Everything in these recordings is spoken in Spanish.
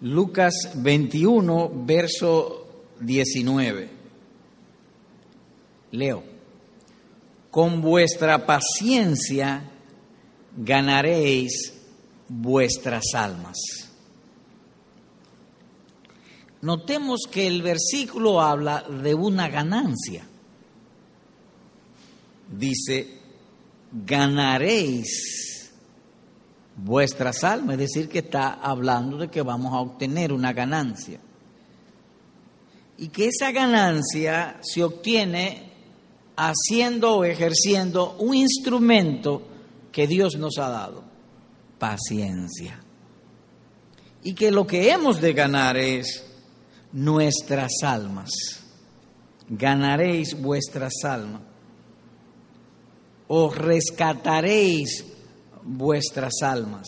Lucas 21, verso 19. Leo, con vuestra paciencia ganaréis vuestras almas. Notemos que el versículo habla de una ganancia. Dice, ganaréis vuestras almas, es decir, que está hablando de que vamos a obtener una ganancia. Y que esa ganancia se obtiene haciendo o ejerciendo un instrumento que Dios nos ha dado, paciencia. Y que lo que hemos de ganar es nuestras almas. Ganaréis vuestras almas. O rescataréis vuestras almas.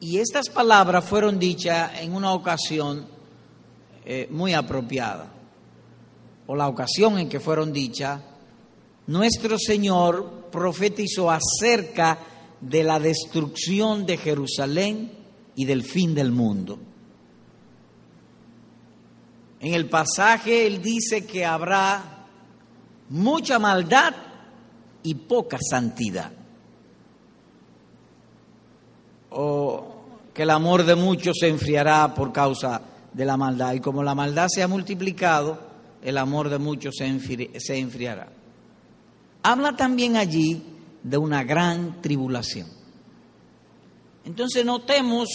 Y estas palabras fueron dichas en una ocasión eh, muy apropiada, o la ocasión en que fueron dichas, nuestro Señor profetizó acerca de la destrucción de Jerusalén y del fin del mundo. En el pasaje Él dice que habrá mucha maldad y poca santidad. O que el amor de muchos se enfriará por causa de la maldad. Y como la maldad se ha multiplicado, el amor de muchos se, enfriará. Habla también allí de una gran tribulación. Entonces notemos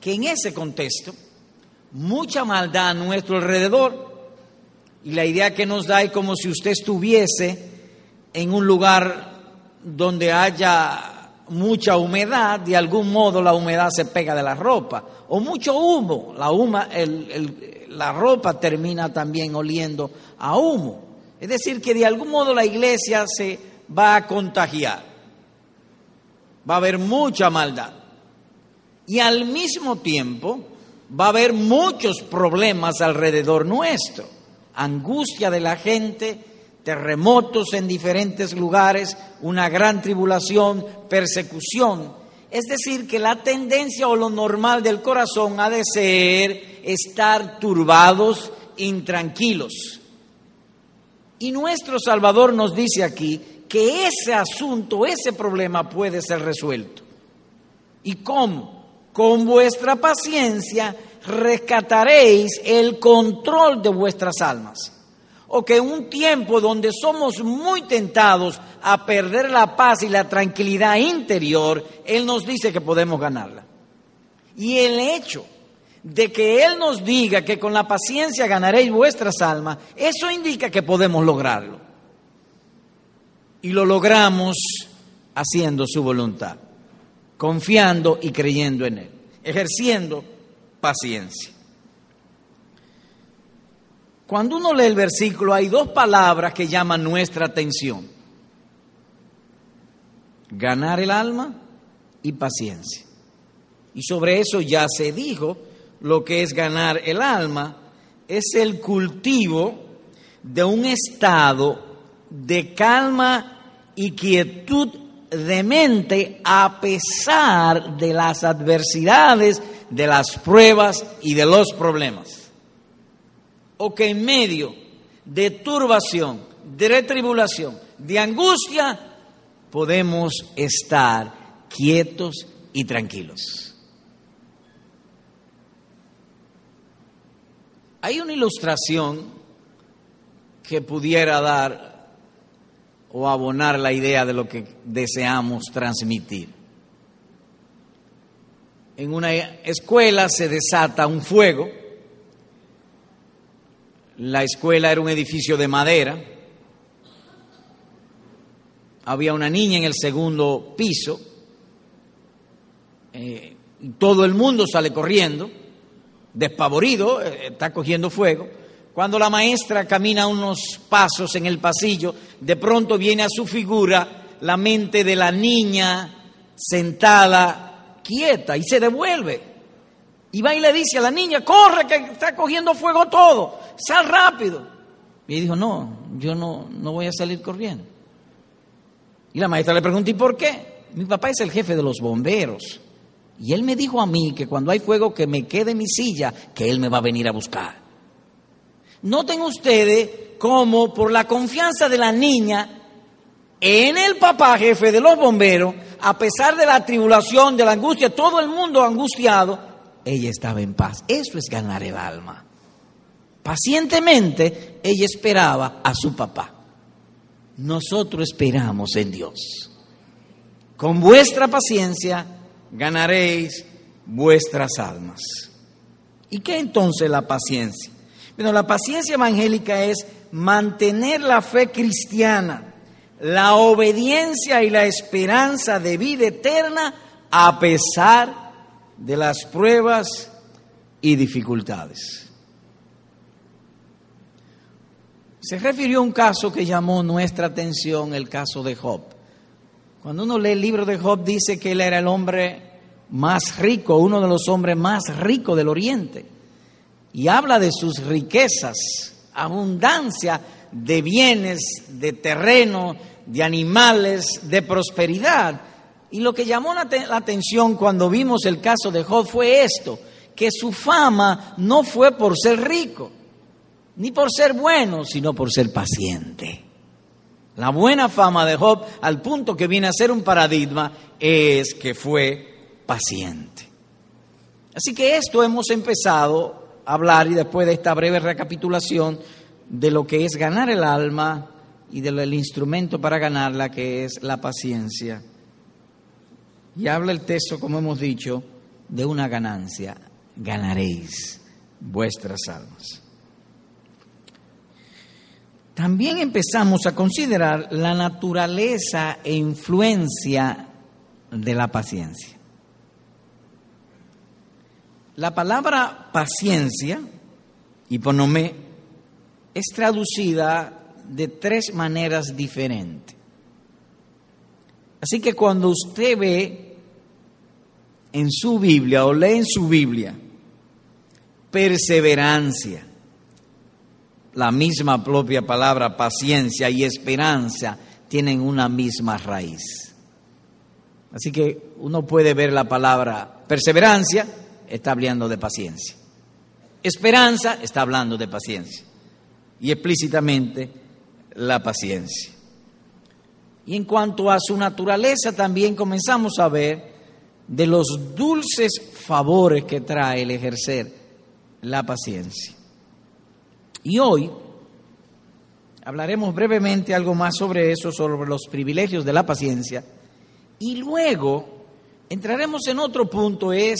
que en ese contexto, mucha maldad a nuestro alrededor, y la idea que nos da es como si usted estuviese en un lugar donde haya mucha humedad, de algún modo la humedad se pega de la ropa, o mucho humo, la, la ropa termina también oliendo a humo. Es decir, que de algún modo la iglesia se va a contagiar, va a haber mucha maldad. Y al mismo tiempo va a haber muchos problemas alrededor nuestro, angustia de la gente, terremotos en diferentes lugares, una gran tribulación, persecución. Es decir, que la tendencia o lo normal del corazón ha de ser estar turbados, intranquilos. Y nuestro Salvador nos dice aquí que ese asunto, ese problema puede ser resuelto. ¿Y cómo? Con vuestra paciencia rescataréis el control de vuestras almas o que en un tiempo donde somos muy tentados a perder la paz y la tranquilidad interior, Él nos dice que podemos ganarla. Y el hecho de que Él nos diga que con la paciencia ganaréis vuestras almas, eso indica que podemos lograrlo. Y lo logramos haciendo su voluntad, confiando y creyendo en Él, ejerciendo paciencia. Cuando uno lee el versículo hay dos palabras que llaman nuestra atención. Ganar el alma y paciencia. Y sobre eso ya se dijo, lo que es ganar el alma es el cultivo de un estado de calma y quietud de mente a pesar de las adversidades, de las pruebas y de los problemas o que en medio de turbación, de retribulación, de angustia, podemos estar quietos y tranquilos. Hay una ilustración que pudiera dar o abonar la idea de lo que deseamos transmitir. En una escuela se desata un fuego la escuela era un edificio de madera. Había una niña en el segundo piso. Eh, todo el mundo sale corriendo, despavorido, eh, está cogiendo fuego. Cuando la maestra camina unos pasos en el pasillo, de pronto viene a su figura la mente de la niña sentada quieta y se devuelve. Y va y le dice a la niña, corre que está cogiendo fuego todo sal rápido. Y dijo, no, yo no, no voy a salir corriendo. Y la maestra le preguntó, ¿y por qué? Mi papá es el jefe de los bomberos. Y él me dijo a mí que cuando hay fuego que me quede en mi silla, que él me va a venir a buscar. Noten ustedes cómo por la confianza de la niña en el papá jefe de los bomberos, a pesar de la tribulación, de la angustia, todo el mundo angustiado, ella estaba en paz. Eso es ganar el alma. Pacientemente ella esperaba a su papá. Nosotros esperamos en Dios. Con vuestra paciencia ganaréis vuestras almas. ¿Y qué entonces la paciencia? Bueno, la paciencia evangélica es mantener la fe cristiana, la obediencia y la esperanza de vida eterna a pesar de las pruebas y dificultades. Se refirió a un caso que llamó nuestra atención, el caso de Job. Cuando uno lee el libro de Job dice que él era el hombre más rico, uno de los hombres más ricos del oriente. Y habla de sus riquezas, abundancia de bienes, de terreno, de animales, de prosperidad. Y lo que llamó la, atención cuando vimos el caso de Job fue esto, que su fama no fue por ser rico, ni por ser bueno, sino por ser paciente. La buena fama de Job, al punto que viene a ser un paradigma, es que fue paciente. Así que esto hemos empezado a hablar y después de esta breve recapitulación de lo que es ganar el alma y del instrumento para ganarla, que es la paciencia. Y habla el texto, como hemos dicho, de una ganancia. Ganaréis vuestras almas. También empezamos a considerar la naturaleza e influencia de la paciencia. La palabra paciencia, hiponomé, es traducida de tres maneras diferentes. Así que cuando usted ve en su Biblia o lee en su Biblia perseverancia, la misma propia palabra paciencia y esperanza tienen una misma raíz. Así que uno puede ver la palabra perseverancia, está hablando de paciencia. Esperanza está hablando de paciencia. Y explícitamente la paciencia. Y en cuanto a su naturaleza también comenzamos a ver de los dulces favores que trae el ejercer la paciencia. Y hoy hablaremos brevemente algo más sobre eso, sobre los privilegios de la paciencia. Y luego entraremos en otro punto, es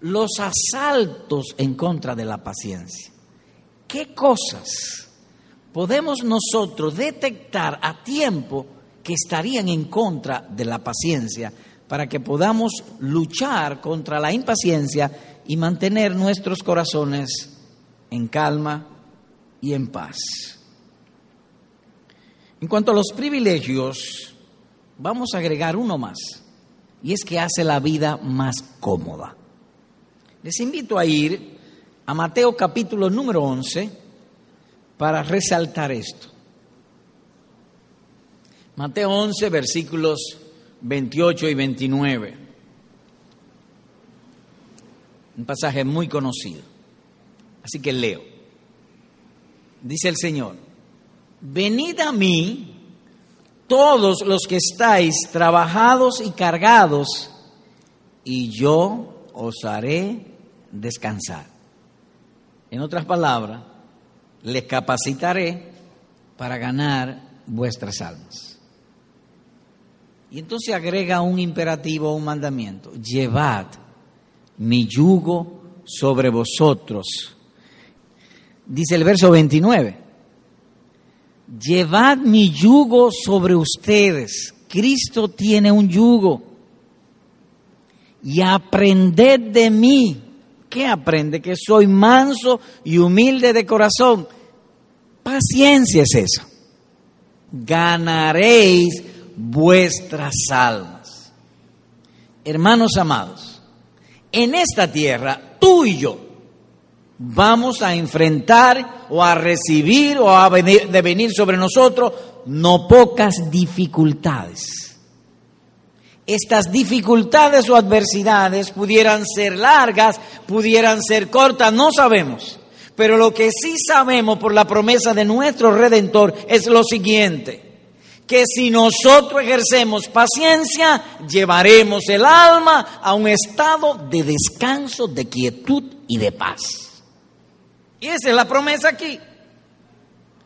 los asaltos en contra de la paciencia. ¿Qué cosas podemos nosotros detectar a tiempo que estarían en contra de la paciencia para que podamos luchar contra la impaciencia y mantener nuestros corazones en calma y en paz. En cuanto a los privilegios, vamos a agregar uno más, y es que hace la vida más cómoda. Les invito a ir a Mateo capítulo número 11 para resaltar esto. Mateo 11, versículos 28 y 29. Un pasaje muy conocido. Así que leo dice el Señor, venid a mí todos los que estáis trabajados y cargados, y yo os haré descansar. En otras palabras, les capacitaré para ganar vuestras almas. Y entonces agrega un imperativo, un mandamiento. Llevad mi yugo sobre vosotros dice el verso 29, llevad mi yugo sobre ustedes. Cristo tiene un yugo. Y aprended de mí. ¿Qué aprende? Que soy manso y humilde de corazón. Paciencia es eso. Ganaréis vuestras almas. Hermanos amados, en esta tierra, tú y yo, vamos a enfrentar o a recibir o a venir, de venir sobre nosotros no pocas dificultades. estas dificultades o adversidades pudieran ser largas, pudieran ser cortas, no sabemos. Pero lo que sí sabemos por la promesa de nuestro Redentor es lo siguiente, que si nosotros ejercemos paciencia, llevaremos el alma a un estado de descanso, de quietud y de paz. Y esa es la promesa aquí.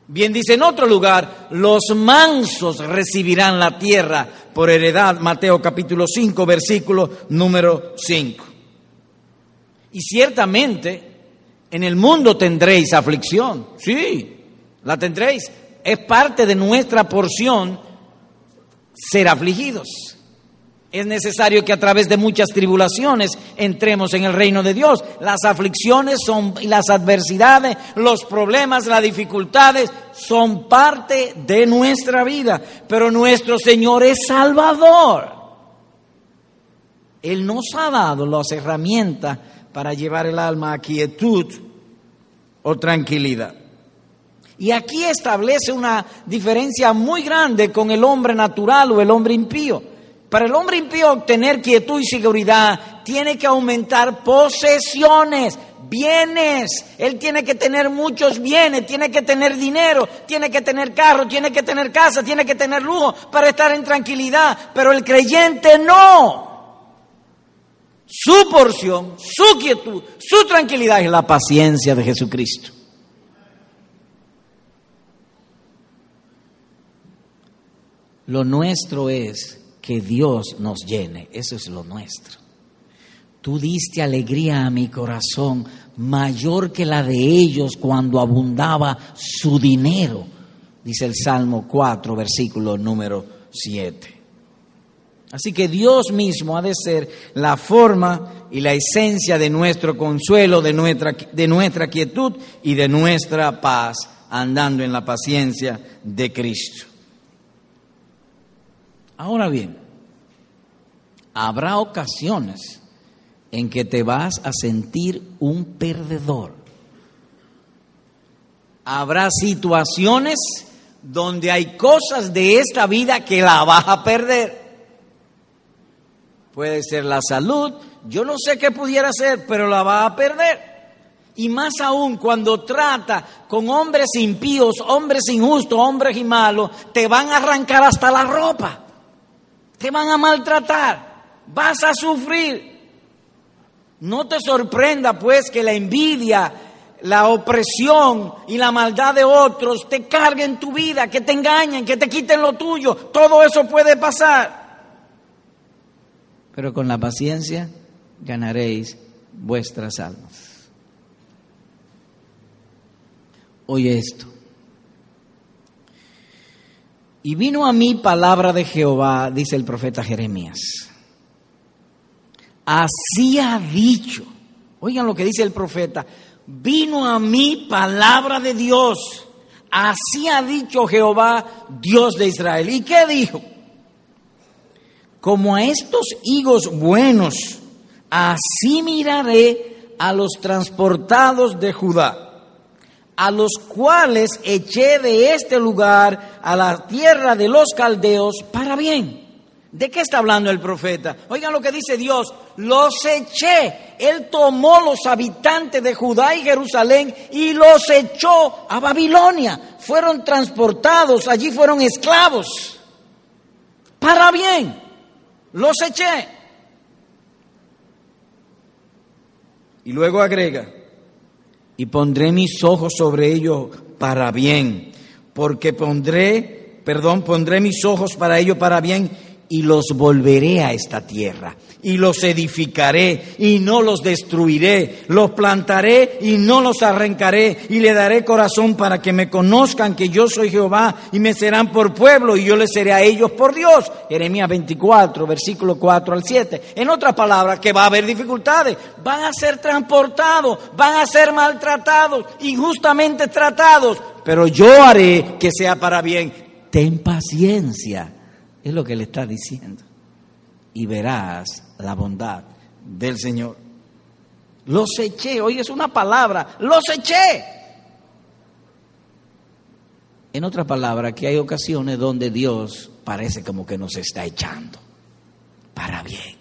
Bien dice en otro lugar, los mansos recibirán la tierra por heredad, Mateo capítulo 5, versículo número 5. Y ciertamente en el mundo tendréis aflicción, sí, la tendréis. Es parte de nuestra porción ser afligidos. Es necesario que a través de muchas tribulaciones entremos en el reino de Dios. Las aflicciones son las adversidades, los problemas, las dificultades son parte de nuestra vida, pero nuestro Señor es Salvador. Él nos ha dado las herramientas para llevar el alma a quietud o tranquilidad. Y aquí establece una diferencia muy grande con el hombre natural o el hombre impío. Para el hombre impío obtener quietud y seguridad tiene que aumentar posesiones, bienes. Él tiene que tener muchos bienes, tiene que tener dinero, tiene que tener carro, tiene que tener casa, tiene que tener lujo para estar en tranquilidad. Pero el creyente no. Su porción, su quietud, su tranquilidad es la paciencia de Jesucristo. Lo nuestro es que Dios nos llene. Eso es lo nuestro. Tú diste alegría a mi corazón mayor que la de ellos cuando abundaba su dinero, dice el Salmo 4, versículo número 7. Así que Dios mismo ha de ser la forma y la esencia de nuestro consuelo, de nuestra, de nuestra quietud y de nuestra paz, andando en la paciencia de Cristo. Ahora bien, habrá ocasiones en que te vas a sentir un perdedor. Habrá situaciones donde hay cosas de esta vida que la vas a perder. Puede ser la salud, yo no sé qué pudiera ser, pero la vas a perder. Y más aún cuando trata con hombres impíos, hombres injustos, hombres y malos, te van a arrancar hasta la ropa te van a maltratar, vas a sufrir. No te sorprenda pues que la envidia, la opresión y la maldad de otros te carguen tu vida, que te engañen, que te quiten lo tuyo. Todo eso puede pasar. Pero con la paciencia ganaréis vuestras almas. Oye esto. Y vino a mí palabra de Jehová, dice el profeta Jeremías. Así ha dicho, oigan lo que dice el profeta, vino a mí palabra de Dios. Así ha dicho Jehová, Dios de Israel. ¿Y qué dijo? Como a estos higos buenos, así miraré a los transportados de Judá a los cuales eché de este lugar a la tierra de los caldeos para bien. ¿De qué está hablando el profeta? Oigan lo que dice Dios, los eché. Él tomó los habitantes de Judá y Jerusalén y los echó a Babilonia. Fueron transportados, allí fueron esclavos. Para bien, los eché. Y luego agrega, y pondré mis ojos sobre ellos para bien, porque pondré, perdón, pondré mis ojos para ellos para bien y los volveré a esta tierra y los edificaré y no los destruiré, los plantaré y no los arrancaré y le daré corazón para que me conozcan que yo soy Jehová y me serán por pueblo y yo les seré a ellos por Dios. Jeremías 24, versículo 4 al 7. En otras palabras, que va a haber dificultades, van a ser transportados, van a ser maltratados, injustamente tratados, pero yo haré que sea para bien. Ten paciencia es lo que le está diciendo. Y verás la bondad del Señor. Los eché, hoy es una palabra, los eché. En otra palabra, que hay ocasiones donde Dios parece como que nos está echando. bien.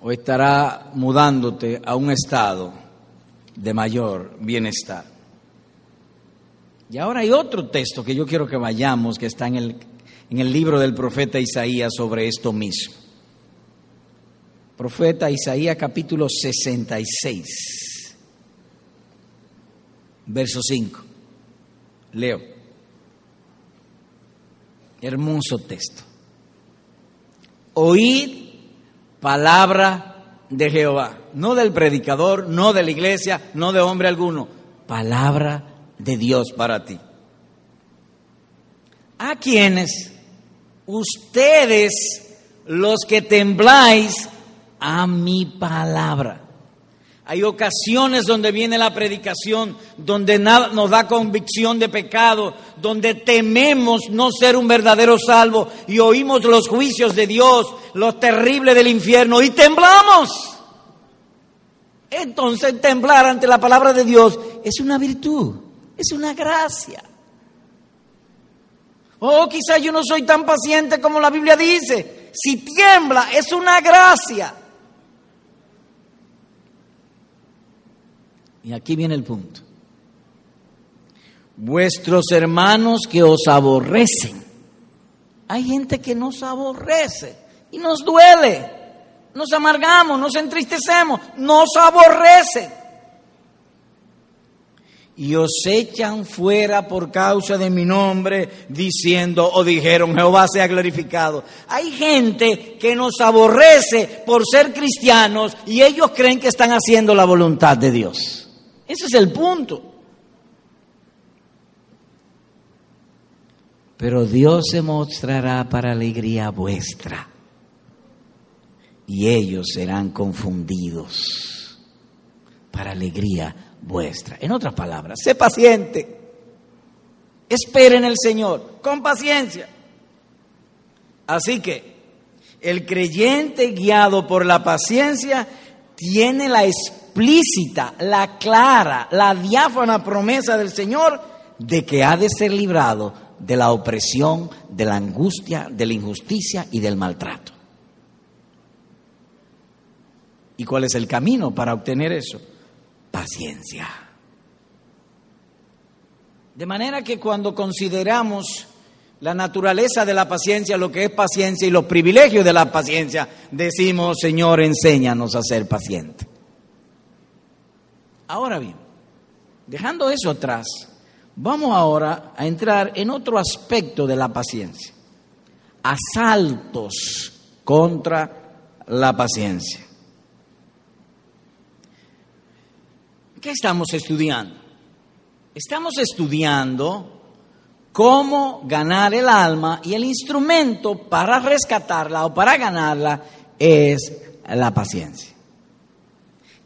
O estará mudándote a un estado de mayor bienestar. Y ahora hay otro texto que yo quiero que vayamos, que está en el, en el libro del profeta Isaías sobre esto mismo. Profeta Isaías capítulo 66, verso 5. Leo. Hermoso texto. Oíd palabra de Jehová, no del predicador, no de la iglesia, no de hombre alguno, palabra de Dios para ti. A quienes ustedes los que tembláis a mi palabra. Hay ocasiones donde viene la predicación, donde nos da convicción de pecado, donde tememos no ser un verdadero salvo y oímos los juicios de Dios, lo terrible del infierno y temblamos. Entonces temblar ante la palabra de Dios es una virtud, es una gracia. Oh, quizá yo no soy tan paciente como la Biblia dice. Si tiembla es una gracia. Y aquí viene el punto. Vuestros hermanos que os aborrecen. Hay gente que nos aborrece y nos duele. Nos amargamos, nos entristecemos, nos aborrece. Y os echan fuera por causa de mi nombre, diciendo o dijeron, Jehová sea glorificado. Hay gente que nos aborrece por ser cristianos y ellos creen que están haciendo la voluntad de Dios. Ese es el punto. Pero Dios se mostrará para alegría vuestra y ellos serán confundidos para alegría vuestra. En otras palabras, sé paciente. Esperen el Señor con paciencia. Así que el creyente guiado por la paciencia tiene la explícita, la clara, la diáfana promesa del Señor de que ha de ser librado de la opresión, de la angustia, de la injusticia y del maltrato. ¿Y cuál es el camino para obtener eso? Paciencia. De manera que cuando consideramos la naturaleza de la paciencia, lo que es paciencia y los privilegios de la paciencia, decimos, Señor, enséñanos a ser pacientes. Ahora bien, dejando eso atrás, vamos ahora a entrar en otro aspecto de la paciencia. Asaltos contra la paciencia. ¿Qué estamos estudiando? Estamos estudiando cómo ganar el alma y el instrumento para rescatarla o para ganarla es la paciencia.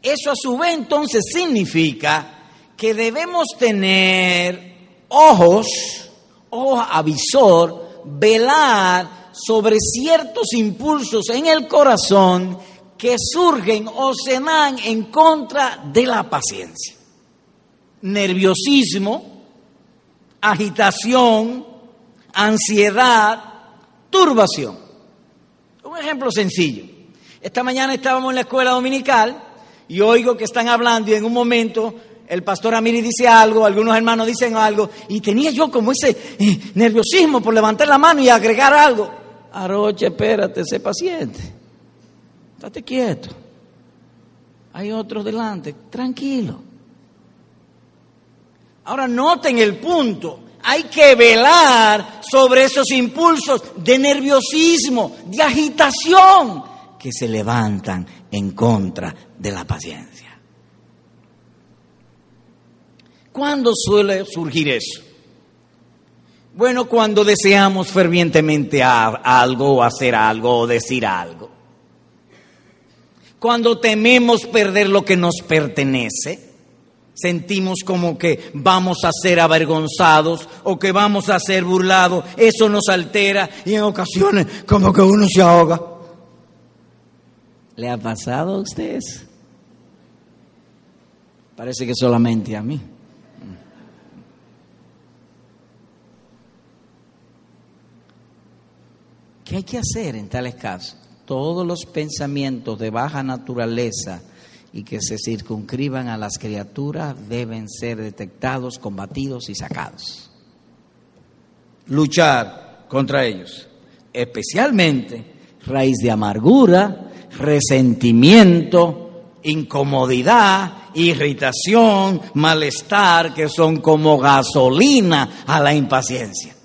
Eso a su vez entonces significa que debemos tener ojos, ojos avisor, velar sobre ciertos impulsos en el corazón que surgen o se dan en contra de la paciencia. Nerviosismo, agitación, ansiedad, turbación. Un ejemplo sencillo. Esta mañana estábamos en la escuela dominical y oigo que están hablando y en un momento el pastor Amiri dice algo, algunos hermanos dicen algo, y tenía yo como ese eh, nerviosismo por levantar la mano y agregar algo. Aroche, espérate, sé paciente. Estate quieto. Hay otro delante, tranquilo. Ahora noten el punto. Hay que velar sobre esos impulsos de nerviosismo, de agitación que se levantan en contra de la paciencia. ¿Cuándo suele surgir eso? Bueno, cuando deseamos fervientemente algo hacer algo o decir algo. Cuando tememos perder lo que nos pertenece, sentimos como que vamos a ser avergonzados o que vamos a ser burlados, eso nos altera y en ocasiones como que uno se ahoga. ¿Le ha pasado a ustedes? Parece que solamente a mí. ¿Qué hay que hacer en tales casos? Todos los pensamientos de baja naturaleza y que se circunscriban a las criaturas deben ser detectados, combatidos y sacados. Luchar contra ellos, especialmente raíz de amargura, resentimiento, incomodidad, irritación, malestar, que son como gasolina a la impaciencia.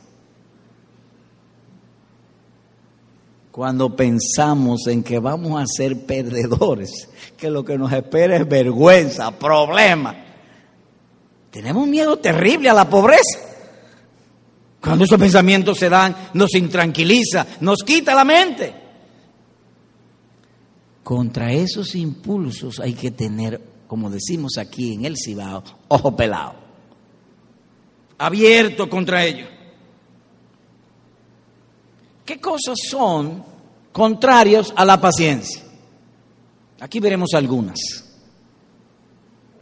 Cuando pensamos en que vamos a ser perdedores, que lo que nos espera es vergüenza, problema, tenemos miedo terrible a la pobreza. Cuando esos pensamientos se dan, nos intranquiliza, nos quita la mente. Contra esos impulsos hay que tener, como decimos aquí en el Cibao, ojo pelado. Abierto contra ellos. ¿Qué cosas son contrarios a la paciencia? Aquí veremos algunas.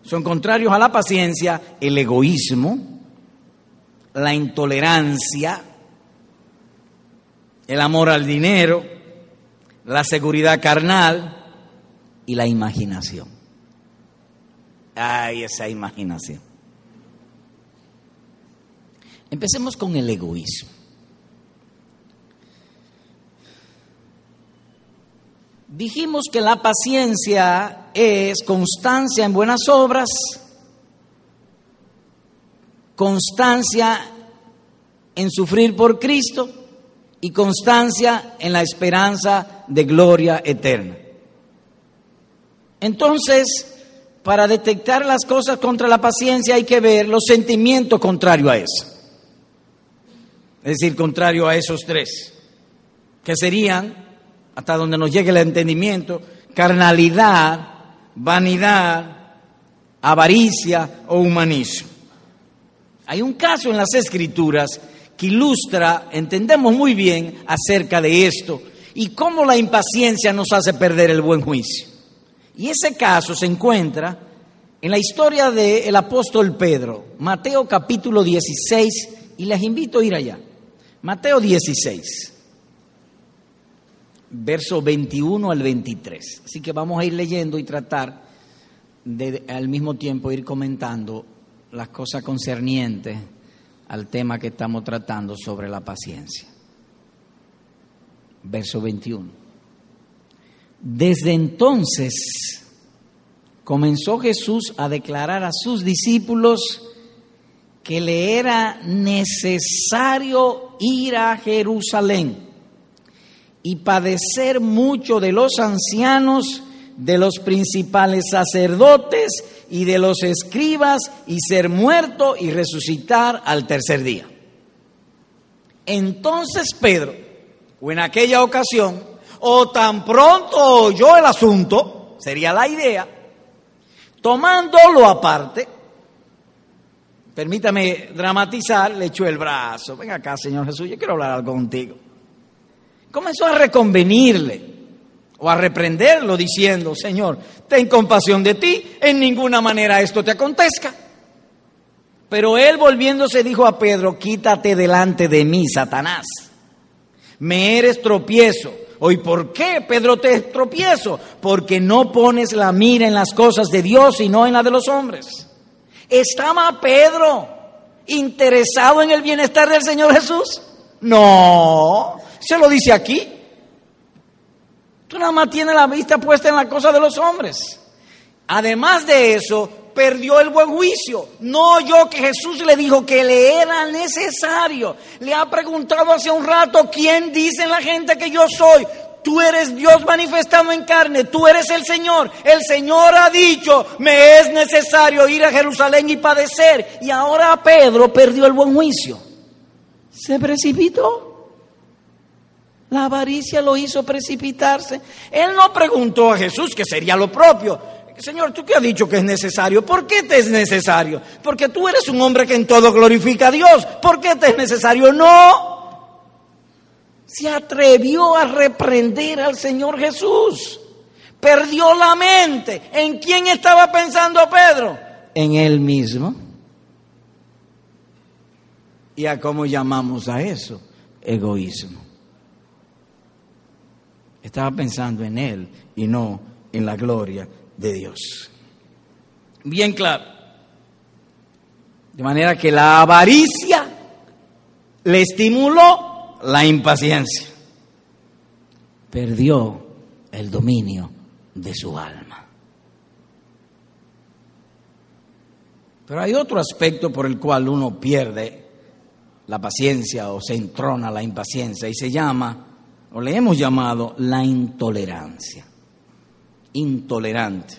Son contrarios a la paciencia el egoísmo, la intolerancia, el amor al dinero, la seguridad carnal y la imaginación. Ay, esa imaginación. Empecemos con el egoísmo. Dijimos que la paciencia es constancia en buenas obras, constancia en sufrir por Cristo y constancia en la esperanza de gloria eterna. Entonces, para detectar las cosas contra la paciencia hay que ver los sentimientos contrarios a eso. Es decir, contrario a esos tres, que serían, hasta donde nos llegue el entendimiento, carnalidad, vanidad, avaricia o humanismo. Hay un caso en las escrituras que ilustra, entendemos muy bien acerca de esto y cómo la impaciencia nos hace perder el buen juicio. Y ese caso se encuentra en la historia del apóstol Pedro, Mateo capítulo 16, y les invito a ir allá. Mateo 16, verso 21 al 23. Así que vamos a ir leyendo y tratar de al mismo tiempo ir comentando las cosas concernientes al tema que estamos tratando sobre la paciencia. Verso 21. Desde entonces comenzó Jesús a declarar a sus discípulos que le era necesario ir a Jerusalén y padecer mucho de los ancianos, de los principales sacerdotes y de los escribas y ser muerto y resucitar al tercer día. Entonces Pedro, o en aquella ocasión, o tan pronto oyó el asunto, sería la idea, tomándolo aparte, permítame dramatizar, le echó el brazo, venga acá Señor Jesús, yo quiero hablar algo contigo. Comenzó a reconvenirle o a reprenderlo diciendo, Señor, ten compasión de ti, en ninguna manera esto te acontezca. Pero él volviéndose dijo a Pedro, quítate delante de mí, Satanás. Me eres tropiezo. ¿Hoy por qué, Pedro, te tropiezo? Porque no pones la mira en las cosas de Dios y no en la de los hombres. ¿Estaba Pedro interesado en el bienestar del Señor Jesús? No, se lo dice aquí. Tú nada más tienes la vista puesta en la cosa de los hombres. Además de eso, perdió el buen juicio. No oyó que Jesús le dijo que le era necesario. Le ha preguntado hace un rato, ¿quién dice la gente que yo soy? Tú eres Dios manifestado en carne, tú eres el Señor. El Señor ha dicho, me es necesario ir a Jerusalén y padecer. Y ahora Pedro perdió el buen juicio. Se precipitó. La avaricia lo hizo precipitarse. Él no preguntó a Jesús, que sería lo propio. Señor, ¿tú qué has dicho que es necesario? ¿Por qué te es necesario? Porque tú eres un hombre que en todo glorifica a Dios. ¿Por qué te es necesario? No. Se atrevió a reprender al Señor Jesús. Perdió la mente. ¿En quién estaba pensando Pedro? En él mismo. ¿Y a cómo llamamos a eso? Egoísmo. Estaba pensando en él y no en la gloria de Dios. Bien claro. De manera que la avaricia le estimuló la impaciencia. Perdió el dominio de su alma. Pero hay otro aspecto por el cual uno pierde la paciencia o se entrona la impaciencia y se llama, o le hemos llamado, la intolerancia. Intolerante.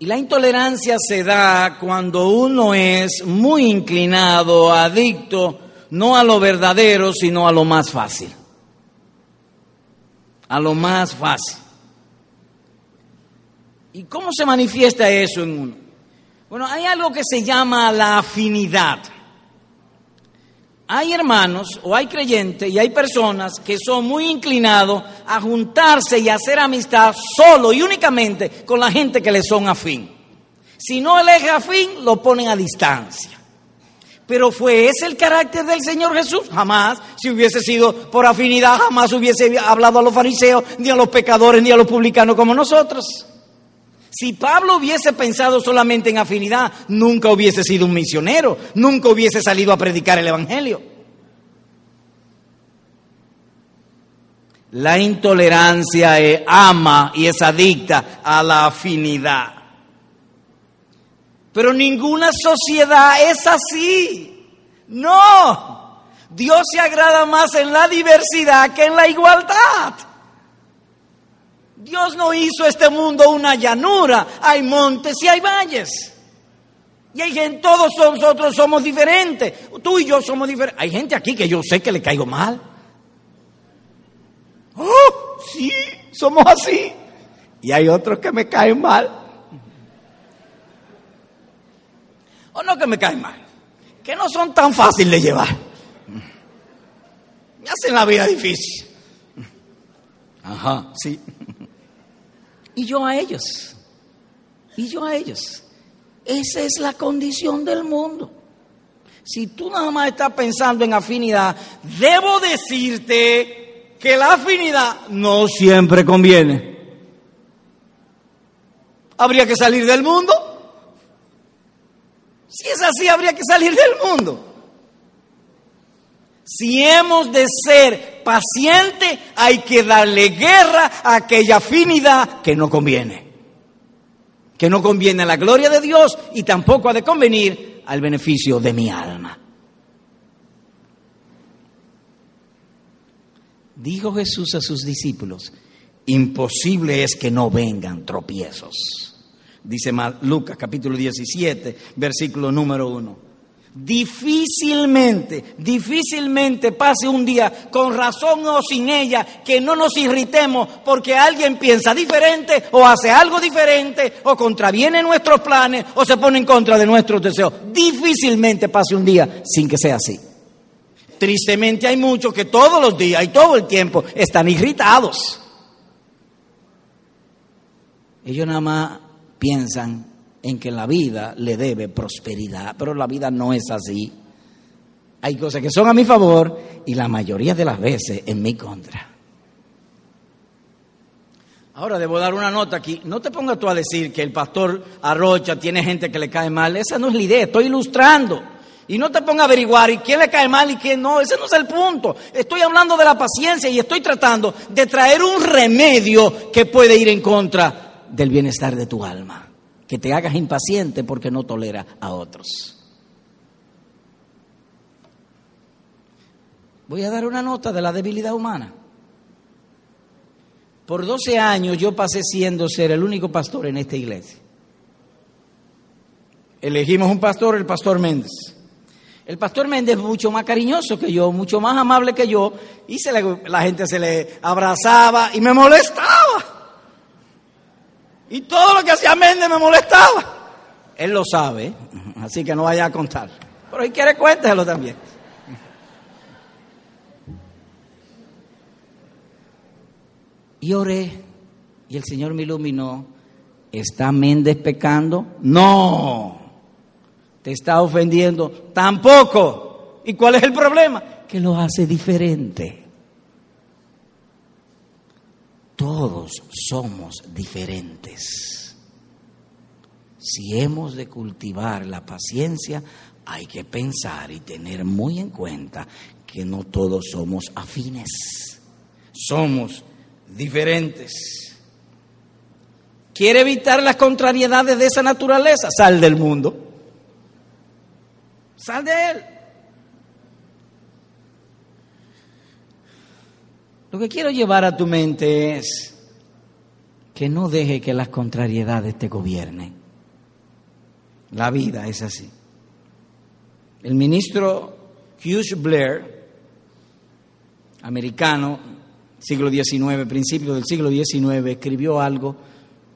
Y la intolerancia se da cuando uno es muy inclinado, adicto, no a lo verdadero, sino a lo más fácil. A lo más fácil. ¿Y cómo se manifiesta eso en uno? Bueno, hay algo que se llama la afinidad. Hay hermanos o hay creyentes y hay personas que son muy inclinados a juntarse y hacer amistad solo y únicamente con la gente que le son afín. Si no le es afín, lo ponen a distancia. Pero fue ese el carácter del Señor Jesús. Jamás, si hubiese sido por afinidad, jamás hubiese hablado a los fariseos, ni a los pecadores, ni a los publicanos como nosotros. Si Pablo hubiese pensado solamente en afinidad, nunca hubiese sido un misionero, nunca hubiese salido a predicar el Evangelio. La intolerancia ama y es adicta a la afinidad. Pero ninguna sociedad es así. No. Dios se agrada más en la diversidad que en la igualdad. Dios no hizo este mundo una llanura, hay montes y hay valles. Y hay gente, todos nosotros somos diferentes. Tú y yo somos diferentes. Hay gente aquí que yo sé que le caigo mal. Oh, sí, somos así. Y hay otros que me caen mal. O no que me caen mal, que no son tan fáciles de llevar. Me hacen la vida difícil. Ajá, sí. Y yo a ellos. Y yo a ellos. Esa es la condición del mundo. Si tú nada más estás pensando en afinidad, debo decirte que la afinidad no siempre conviene. Habría que salir del mundo. Si es así, habría que salir del mundo. Si hemos de ser pacientes, hay que darle guerra a aquella afinidad que no conviene. Que no conviene a la gloria de Dios y tampoco ha de convenir al beneficio de mi alma. Dijo Jesús a sus discípulos, imposible es que no vengan tropiezos. Dice Lucas capítulo 17, versículo número 1. Difícilmente, difícilmente pase un día con razón o sin ella que no nos irritemos porque alguien piensa diferente o hace algo diferente o contraviene nuestros planes o se pone en contra de nuestros deseos. Difícilmente pase un día sin que sea así. Tristemente hay muchos que todos los días y todo el tiempo están irritados. Ellos nada más piensan en que la vida le debe prosperidad, pero la vida no es así. Hay cosas que son a mi favor y la mayoría de las veces en mi contra. Ahora debo dar una nota aquí. No te pongas tú a decir que el pastor Arrocha tiene gente que le cae mal. Esa no es la idea. Estoy ilustrando. Y no te pongas a averiguar y quién le cae mal y quién no. Ese no es el punto. Estoy hablando de la paciencia y estoy tratando de traer un remedio que puede ir en contra del bienestar de tu alma que te hagas impaciente porque no tolera a otros. Voy a dar una nota de la debilidad humana. Por 12 años yo pasé siendo ser el único pastor en esta iglesia. Elegimos un pastor, el pastor Méndez. El pastor Méndez es mucho más cariñoso que yo, mucho más amable que yo, y la gente se le abrazaba y me molestaba. Y todo lo que hacía Méndez me molestaba. Él lo sabe, así que no vaya a contar. Pero si quiere, cuéntelo también. Y oré, y el Señor me iluminó. ¿Está Méndez pecando? No. ¿Te está ofendiendo? Tampoco. ¿Y cuál es el problema? Que lo hace diferente. Todos somos diferentes. Si hemos de cultivar la paciencia, hay que pensar y tener muy en cuenta que no todos somos afines. Somos diferentes. ¿Quiere evitar las contrariedades de esa naturaleza? Sal del mundo. Sal de él. Lo que quiero llevar a tu mente es que no deje que las contrariedades te gobiernen. La vida es así. El ministro Hugh Blair, americano, siglo XIX, principio del siglo XIX, escribió algo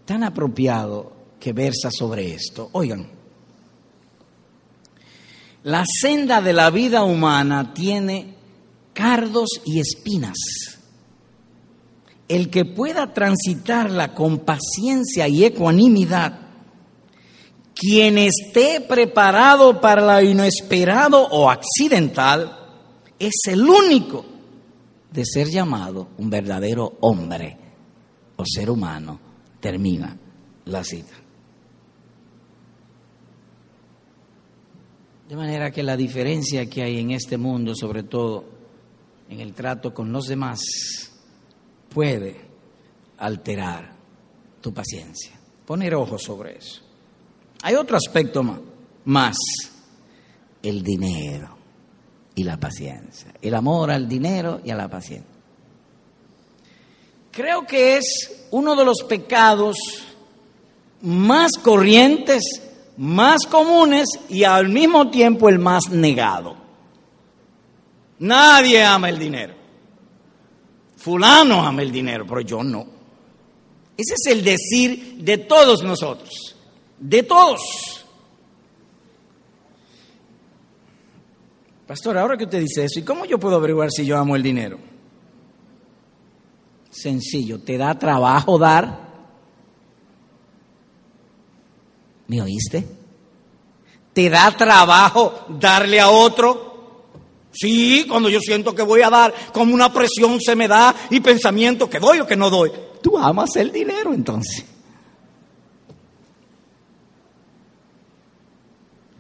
tan apropiado que versa sobre esto. Oigan, la senda de la vida humana tiene cardos y espinas. El que pueda transitarla con paciencia y ecuanimidad, quien esté preparado para lo inesperado o accidental, es el único de ser llamado un verdadero hombre o ser humano. Termina la cita. De manera que la diferencia que hay en este mundo, sobre todo en el trato con los demás, puede alterar tu paciencia. Poner ojo sobre eso. Hay otro aspecto más, el dinero y la paciencia. El amor al dinero y a la paciencia. Creo que es uno de los pecados más corrientes, más comunes y al mismo tiempo el más negado. Nadie ama el dinero. Fulano ama el dinero, pero yo no. Ese es el decir de todos nosotros, de todos. Pastor, ahora que usted dice eso, ¿y cómo yo puedo averiguar si yo amo el dinero? Sencillo, ¿te da trabajo dar? ¿Me oíste? ¿Te da trabajo darle a otro? Sí, cuando yo siento que voy a dar, como una presión se me da y pensamiento que doy o que no doy. Tú amas el dinero entonces.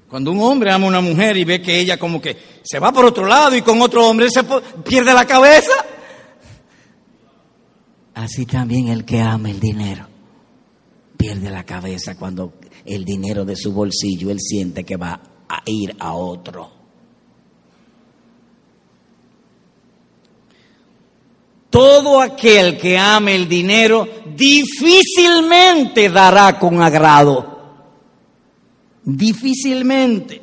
Cuando un hombre ama a una mujer y ve que ella como que se va por otro lado y con otro hombre se pierde la cabeza. Así también el que ama el dinero pierde la cabeza cuando el dinero de su bolsillo él siente que va a ir a otro. Todo aquel que ame el dinero difícilmente dará con agrado. Difícilmente.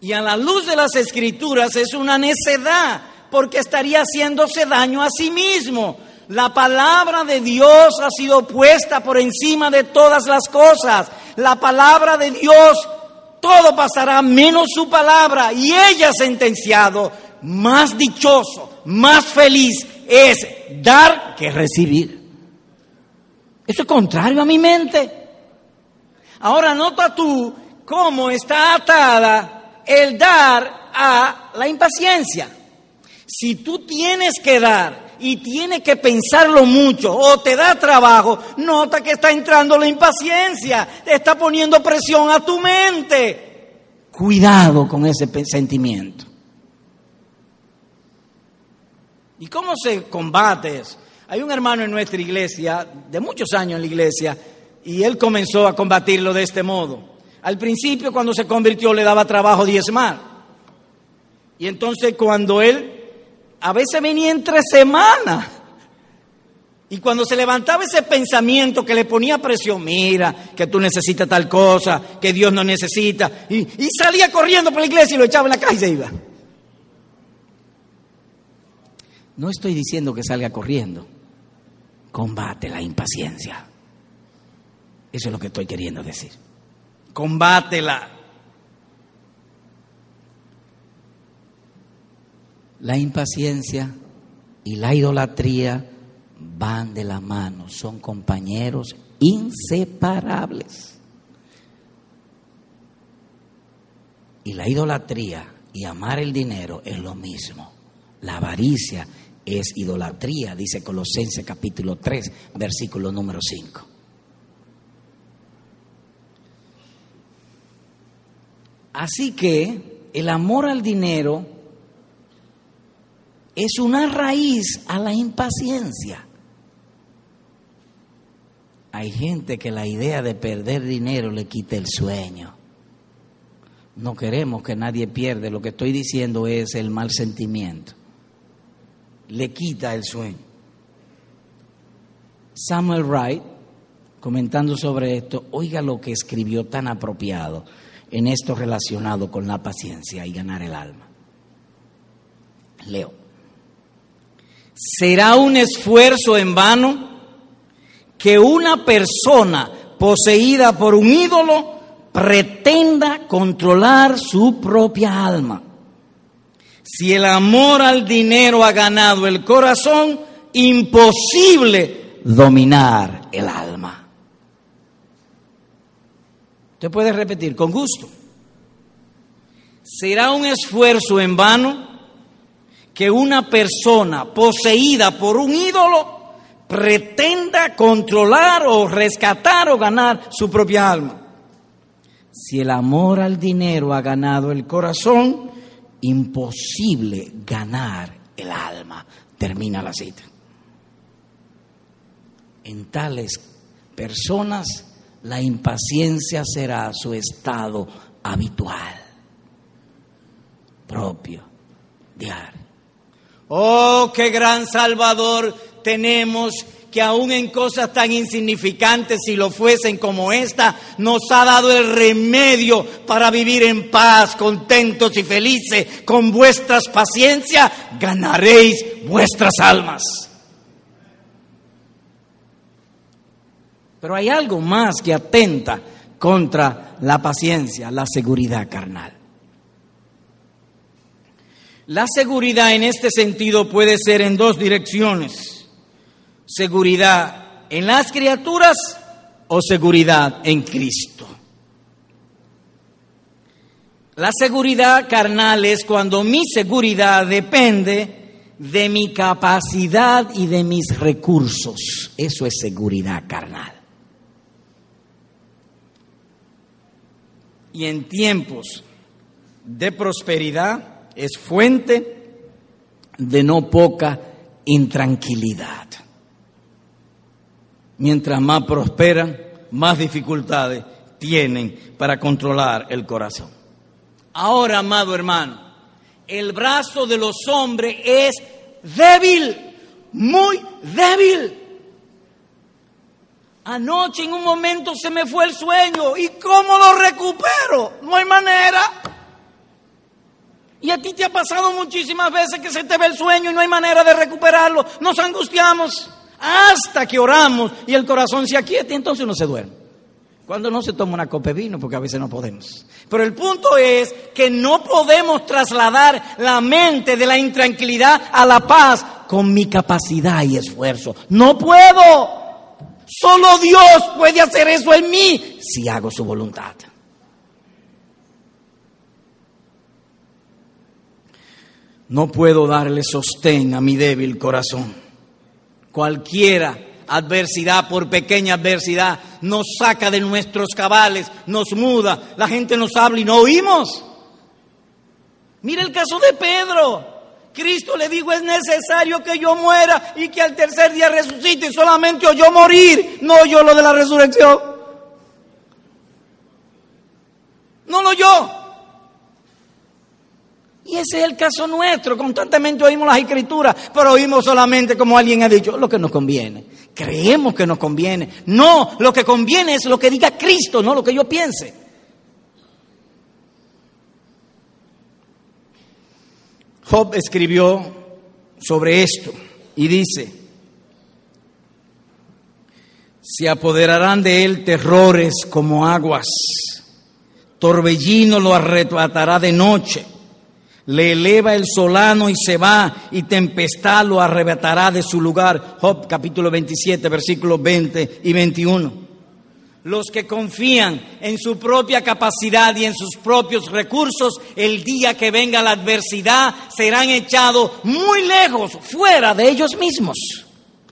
Y a la luz de las escrituras es una necedad, porque estaría haciéndose daño a sí mismo. La palabra de Dios ha sido puesta por encima de todas las cosas. La palabra de Dios, todo pasará menos su palabra. Y ella ha sentenciado más dichoso, más feliz es dar que recibir. Eso es contrario a mi mente. Ahora nota tú cómo está atada el dar a la impaciencia. Si tú tienes que dar y tienes que pensarlo mucho o te da trabajo, nota que está entrando la impaciencia, te está poniendo presión a tu mente. Cuidado con ese sentimiento. ¿Y cómo se combate eso? Hay un hermano en nuestra iglesia, de muchos años en la iglesia, y él comenzó a combatirlo de este modo. Al principio, cuando se convirtió, le daba trabajo diezmar. Y entonces, cuando él, a veces venía entre semanas, y cuando se levantaba ese pensamiento que le ponía presión, mira, que tú necesitas tal cosa, que Dios no necesita, y, y salía corriendo por la iglesia y lo echaba en la calle y se iba. No estoy diciendo que salga corriendo. Combate la impaciencia. Eso es lo que estoy queriendo decir. Combátela. La impaciencia y la idolatría van de la mano, son compañeros inseparables. Y la idolatría y amar el dinero es lo mismo. La avaricia es idolatría, dice Colosenses capítulo 3, versículo número 5. Así que el amor al dinero es una raíz a la impaciencia. Hay gente que la idea de perder dinero le quita el sueño. No queremos que nadie pierda, lo que estoy diciendo es el mal sentimiento. Le quita el sueño. Samuel Wright, comentando sobre esto, oiga lo que escribió tan apropiado en esto relacionado con la paciencia y ganar el alma. Leo. ¿Será un esfuerzo en vano que una persona poseída por un ídolo pretenda controlar su propia alma? Si el amor al dinero ha ganado el corazón, imposible dominar el alma. Usted puede repetir con gusto. ¿Será un esfuerzo en vano que una persona poseída por un ídolo pretenda controlar o rescatar o ganar su propia alma? Si el amor al dinero ha ganado el corazón, imposible ganar el alma. Termina la cita. En tales personas la impaciencia será su estado habitual, propio, diario. Oh, qué gran Salvador tenemos que aún en cosas tan insignificantes, si lo fuesen como esta, nos ha dado el remedio para vivir en paz, contentos y felices. Con vuestras paciencias ganaréis vuestras almas. Pero hay algo más que atenta contra la paciencia, la seguridad carnal. La seguridad en este sentido puede ser en dos direcciones. Seguridad en las criaturas o seguridad en Cristo. La seguridad carnal es cuando mi seguridad depende de mi capacidad y de mis recursos. Eso es seguridad carnal. y en tiempos de prosperidad es fuente de no poca intranquilidad. Mientras más prosperan, más dificultades tienen para controlar el corazón. Ahora, amado hermano, el brazo de los hombres es débil, muy débil. Anoche en un momento se me fue el sueño. ¿Y cómo lo recupero? No hay manera. Y a ti te ha pasado muchísimas veces que se te ve el sueño y no hay manera de recuperarlo. Nos angustiamos hasta que oramos y el corazón se aquieta entonces uno se duerme. Cuando no se toma una copa de vino, porque a veces no podemos. Pero el punto es que no podemos trasladar la mente de la intranquilidad a la paz con mi capacidad y esfuerzo. No puedo. Solo Dios puede hacer eso en mí si hago su voluntad. No puedo darle sostén a mi débil corazón. Cualquiera adversidad, por pequeña adversidad, nos saca de nuestros cabales, nos muda, la gente nos habla y no oímos. Mira el caso de Pedro. Cristo le dijo, es necesario que yo muera y que al tercer día resucite. Y solamente oyó morir, no oyó lo de la resurrección. No lo oyó. Y ese es el caso nuestro. Constantemente oímos las escrituras, pero oímos solamente como alguien ha dicho, lo que nos conviene. Creemos que nos conviene. No, lo que conviene es lo que diga Cristo, no lo que yo piense. Job escribió sobre esto y dice, se apoderarán de él terrores como aguas, torbellino lo arrebatará de noche, le eleva el solano y se va, y tempestad lo arrebatará de su lugar. Job capítulo 27, versículos 20 y 21. Los que confían en su propia capacidad y en sus propios recursos, el día que venga la adversidad, serán echados muy lejos, fuera de ellos mismos.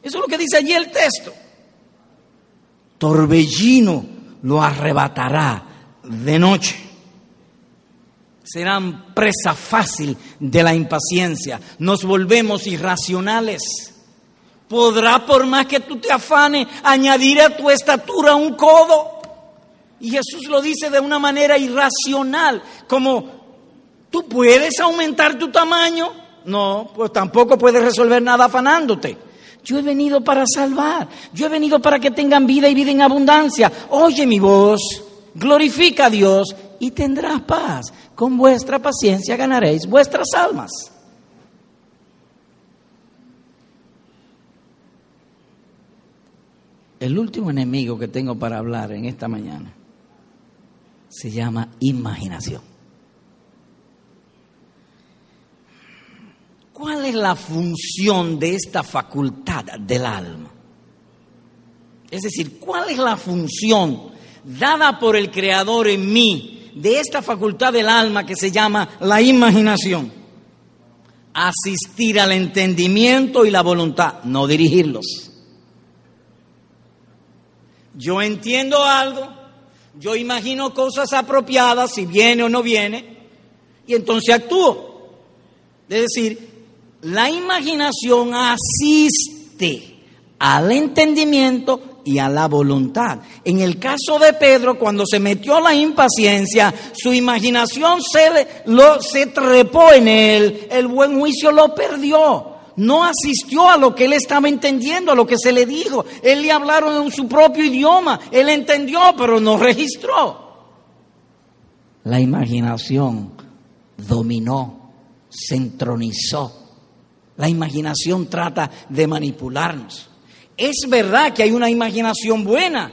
Eso es lo que dice allí el texto. Torbellino lo arrebatará de noche. Serán presa fácil de la impaciencia. Nos volvemos irracionales. ¿Podrá, por más que tú te afanes, añadir a tu estatura un codo? Y Jesús lo dice de una manera irracional, como tú puedes aumentar tu tamaño. No, pues tampoco puedes resolver nada afanándote. Yo he venido para salvar, yo he venido para que tengan vida y vida en abundancia. Oye mi voz, glorifica a Dios y tendrás paz. Con vuestra paciencia ganaréis vuestras almas. El último enemigo que tengo para hablar en esta mañana se llama imaginación. ¿Cuál es la función de esta facultad del alma? Es decir, ¿cuál es la función dada por el Creador en mí de esta facultad del alma que se llama la imaginación? Asistir al entendimiento y la voluntad, no dirigirlos. Yo entiendo algo, yo imagino cosas apropiadas, si viene o no viene, y entonces actúo. Es decir, la imaginación asiste al entendimiento y a la voluntad. En el caso de Pedro, cuando se metió la impaciencia, su imaginación se, lo, se trepó en él, el buen juicio lo perdió no asistió a lo que él estaba entendiendo, a lo que se le dijo. Él le hablaron en su propio idioma, él entendió, pero no registró. La imaginación dominó, se entronizó. La imaginación trata de manipularnos. Es verdad que hay una imaginación buena,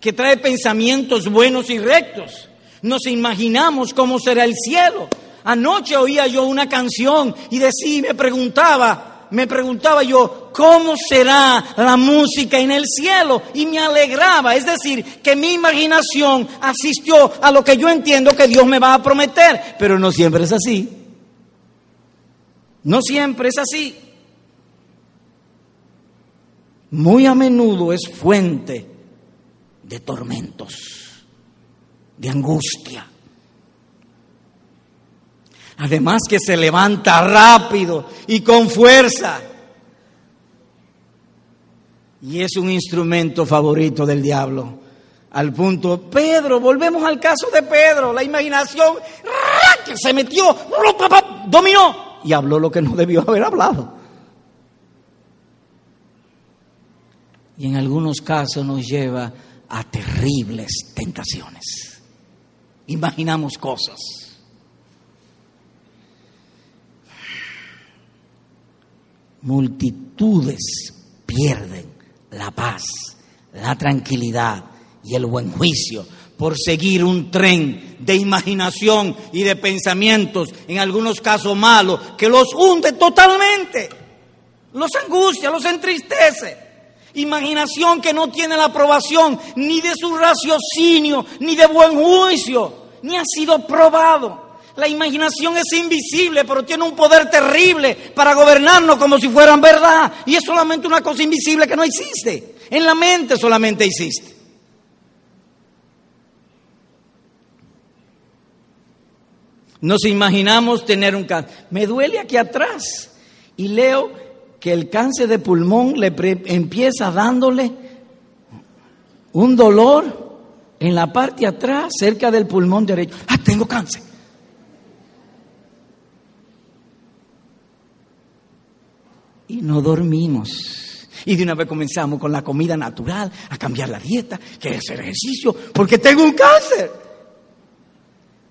que trae pensamientos buenos y rectos. Nos imaginamos cómo será el cielo, Anoche oía yo una canción y decía, me preguntaba, me preguntaba yo, ¿cómo será la música en el cielo? Y me alegraba, es decir, que mi imaginación asistió a lo que yo entiendo que Dios me va a prometer, pero no siempre es así. No siempre es así. Muy a menudo es fuente de tormentos, de angustia Además que se levanta rápido y con fuerza. Y es un instrumento favorito del diablo. Al punto, Pedro, volvemos al caso de Pedro, la imaginación que se metió, dominó y habló lo que no debió haber hablado. Y en algunos casos nos lleva a terribles tentaciones. Imaginamos cosas multitudes pierden la paz, la tranquilidad y el buen juicio por seguir un tren de imaginación y de pensamientos, en algunos casos malos, que los hunde totalmente, los angustia, los entristece. Imaginación que no tiene la aprobación ni de su raciocinio, ni de buen juicio, ni ha sido probado. La imaginación es invisible, pero tiene un poder terrible para gobernarnos como si fueran verdad. Y es solamente una cosa invisible que no existe. En la mente solamente existe. Nos imaginamos tener un cáncer. Me duele aquí atrás. Y leo que el cáncer de pulmón le empieza dándole un dolor en la parte atrás, cerca del pulmón derecho. Ah, tengo cáncer. y no dormimos. Y de una vez comenzamos con la comida natural, a cambiar la dieta, que hacer ejercicio, porque tengo un cáncer.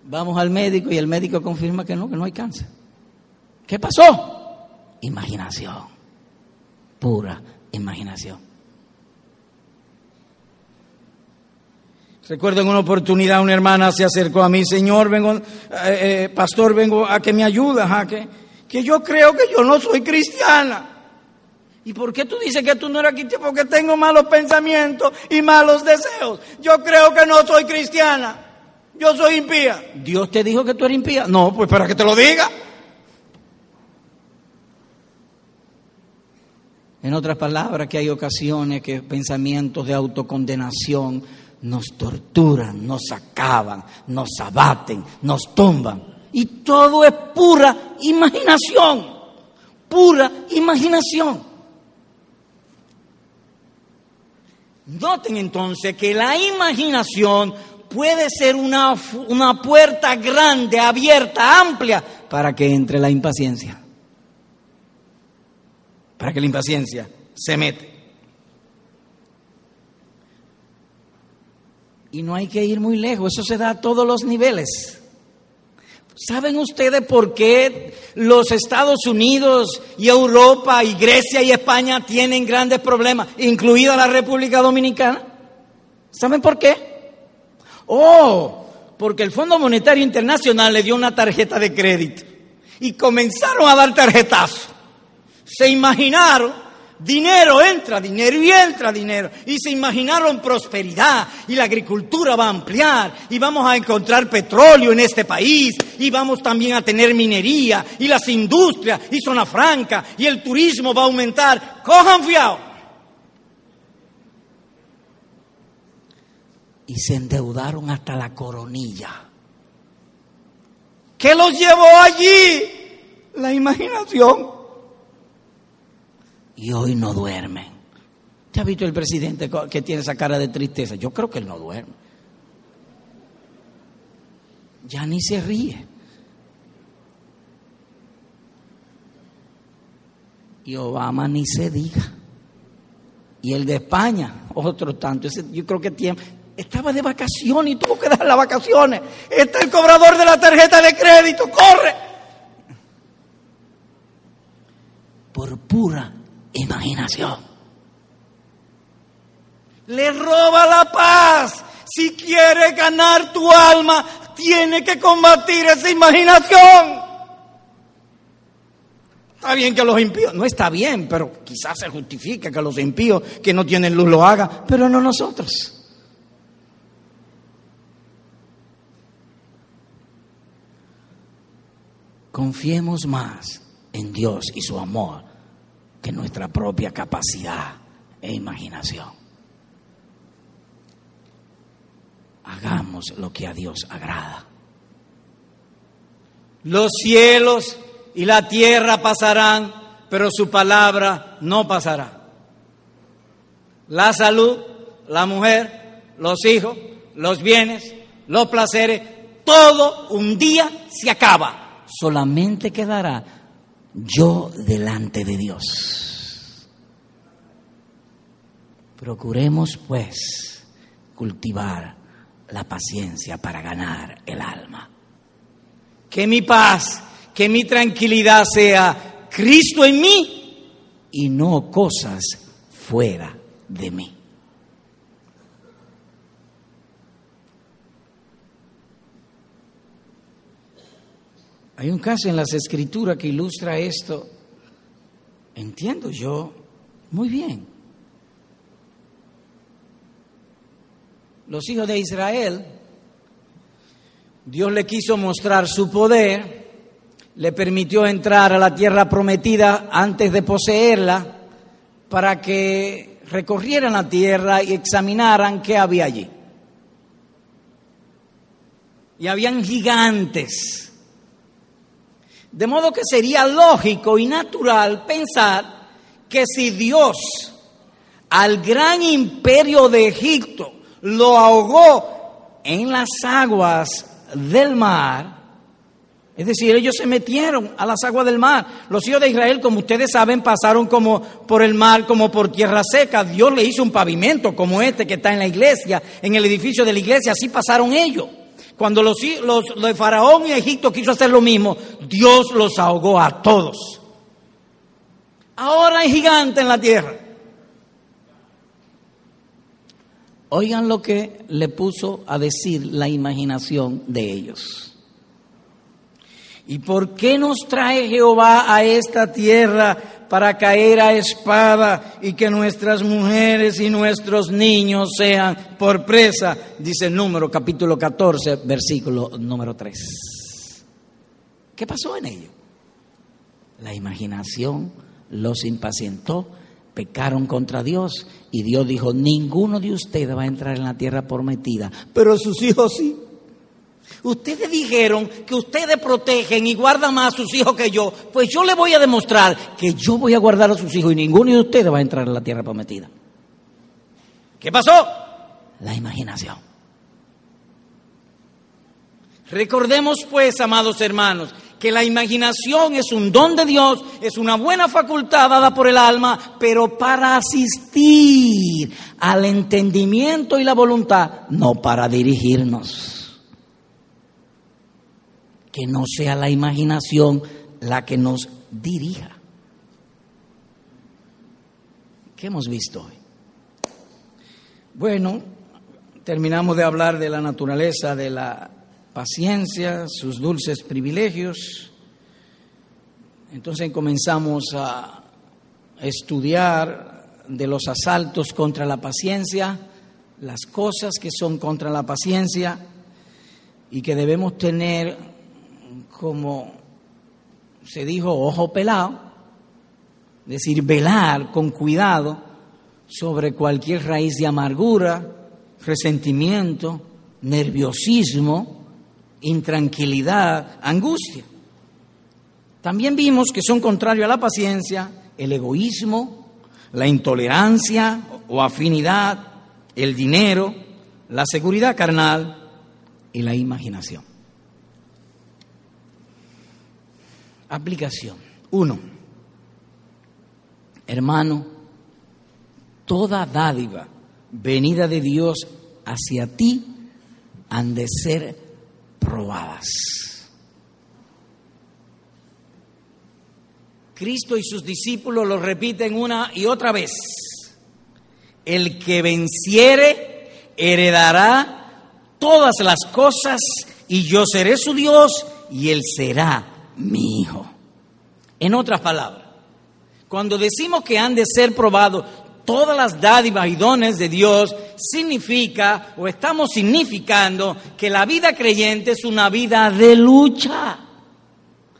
Vamos al médico y el médico confirma que no, que no hay cáncer. ¿Qué pasó? Imaginación, pura imaginación. Recuerdo en una oportunidad una hermana se acercó a mí, Señor, vengo, eh, eh, pastor, vengo a que me ayudes, a que que yo creo que yo no soy cristiana. ¿Y por qué tú dices que tú no eres cristiana? Porque tengo malos pensamientos y malos deseos. Yo creo que no soy cristiana. Yo soy impía. ¿Dios te dijo que tú eres impía? No, pues para que te lo diga. En otras palabras, que hay ocasiones que pensamientos de autocondenación nos torturan, nos acaban, nos abaten, nos tumban. Y todo es pura imaginación, pura imaginación. Noten entonces que la imaginación puede ser una, una puerta grande, abierta, amplia, para que entre la impaciencia. Para que la impaciencia se mete. Y no hay que ir muy lejos, eso se da a todos los niveles. ¿Saben ustedes por qué los Estados Unidos y Europa y Grecia y España tienen grandes problemas, incluida la República Dominicana? ¿Saben por qué? Oh, porque el Fondo Monetario Internacional le dio una tarjeta de crédito y comenzaron a dar tarjetazos. Se imaginaron Dinero entra, dinero y entra dinero. Y se imaginaron prosperidad y la agricultura va a ampliar y vamos a encontrar petróleo en este país y vamos también a tener minería y las industrias y zona franca y el turismo va a aumentar. Cojan fiado. Y se endeudaron hasta la coronilla. ¿Qué los llevó allí? La imaginación y hoy no duermen. ¿Te ha visto el presidente que tiene esa cara de tristeza? Yo creo que él no duerme. Ya ni se ríe. Y Obama ni se diga. Y el de España, otro tanto. yo creo que tiene, estaba de vacaciones y tuvo que dar las vacaciones. Está el cobrador de la tarjeta de crédito, corre. Por pura imaginación. Le roba la paz. Si quiere ganar tu alma, tiene que combatir esa imaginación. Está bien que los impíos, no está bien, pero quizás se justifique que los impíos que no tienen luz lo hagan, pero no nosotros. Confiemos más en Dios y su amor que nuestra propia capacidad e imaginación. Hagamos lo que a Dios agrada. Los cielos y la tierra pasarán, pero su palabra no pasará. La salud, la mujer, los hijos, los bienes, los placeres, todo un día se acaba. Solamente quedará yo delante de Dios. Procuremos pues cultivar la paciencia para ganar el alma. Que mi paz, que mi tranquilidad sea Cristo en mí y no cosas fuera de mí. Hay un caso en las escrituras que ilustra esto, entiendo yo, muy bien. Los hijos de Israel, Dios le quiso mostrar su poder, le permitió entrar a la tierra prometida antes de poseerla, para que recorrieran la tierra y examinaran qué había allí. Y habían gigantes de modo que sería lógico y natural pensar que si Dios al gran imperio de Egipto lo ahogó en las aguas del mar, es decir, ellos se metieron a las aguas del mar. Los hijos de Israel, como ustedes saben, pasaron como por el mar, como por tierra seca. Dios le hizo un pavimento como este que está en la iglesia, en el edificio de la iglesia. Así pasaron ellos. Cuando los, de Faraón y Egipto quiso hacer lo mismo, Dios los ahogó a todos. Ahora hay gigante en la tierra. Oigan lo que le puso a decir la imaginación de ellos. ¿Y por qué nos trae Jehová a esta tierra para caer a espada y que nuestras mujeres y nuestros niños sean por presa, dice el número capítulo 14, versículo número 3. ¿Qué pasó en ello? La imaginación los impacientó, pecaron contra Dios y Dios dijo, ninguno de ustedes va a entrar en la tierra prometida, pero sus hijos sí. Ustedes dijeron que ustedes protegen y guardan más a sus hijos que yo. Pues yo les voy a demostrar que yo voy a guardar a sus hijos y ninguno de ustedes va a entrar en la tierra prometida. ¿Qué pasó? La imaginación. Recordemos pues, amados hermanos, que la imaginación es un don de Dios, es una buena facultad dada por el alma, pero para asistir al entendimiento y la voluntad, no para dirigirnos que no sea la imaginación la que nos dirija. ¿Qué hemos visto hoy? Bueno, terminamos de hablar de la naturaleza de la paciencia, sus dulces privilegios. Entonces comenzamos a estudiar de los asaltos contra la paciencia, las cosas que son contra la paciencia y que debemos tener como se dijo, ojo pelado, es decir, velar con cuidado sobre cualquier raíz de amargura, resentimiento, nerviosismo, intranquilidad, angustia. También vimos que son contrarios a la paciencia el egoísmo, la intolerancia o afinidad, el dinero, la seguridad carnal y la imaginación. Aplicación. Uno, hermano, toda dádiva venida de Dios hacia ti han de ser probadas. Cristo y sus discípulos lo repiten una y otra vez. El que venciere heredará todas las cosas y yo seré su Dios y él será mi hijo. En otras palabras, cuando decimos que han de ser probados todas las dádivas y dones de Dios, significa o estamos significando que la vida creyente es una vida de lucha,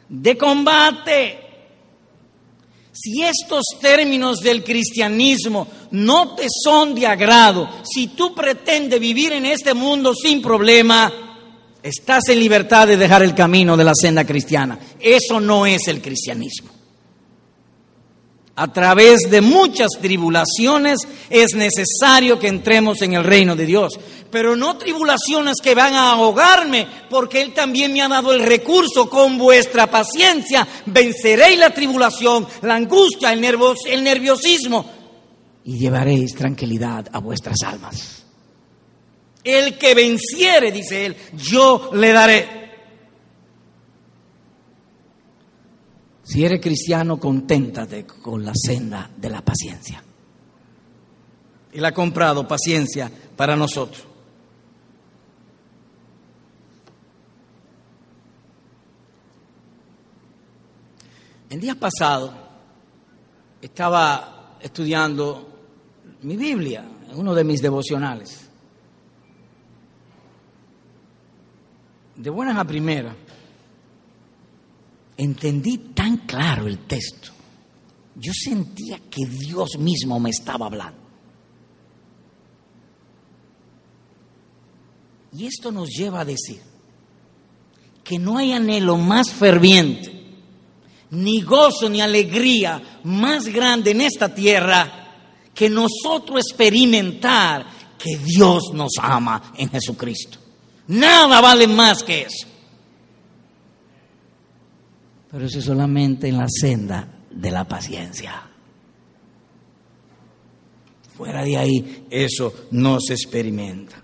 de combate. Si estos términos del cristianismo no te son de agrado, si tú pretendes vivir en este mundo sin problema, Estás en libertad de dejar el camino de la senda cristiana. Eso no es el cristianismo. A través de muchas tribulaciones es necesario que entremos en el reino de Dios. Pero no tribulaciones que van a ahogarme, porque Él también me ha dado el recurso. Con vuestra paciencia venceréis la tribulación, la angustia, el, el nerviosismo y llevaréis tranquilidad a vuestras almas. El que venciere, dice él, yo le daré. Si eres cristiano, conténtate con la senda de la paciencia. Él ha comprado paciencia para nosotros. En días pasados estaba estudiando mi Biblia, en uno de mis devocionales. De buenas a primeras, entendí tan claro el texto. Yo sentía que Dios mismo me estaba hablando. Y esto nos lleva a decir que no hay anhelo más ferviente, ni gozo ni alegría más grande en esta tierra que nosotros experimentar que Dios nos ama en Jesucristo. Nada vale más que eso. Pero eso es solamente en la senda de la paciencia. Fuera de ahí, eso no se experimenta.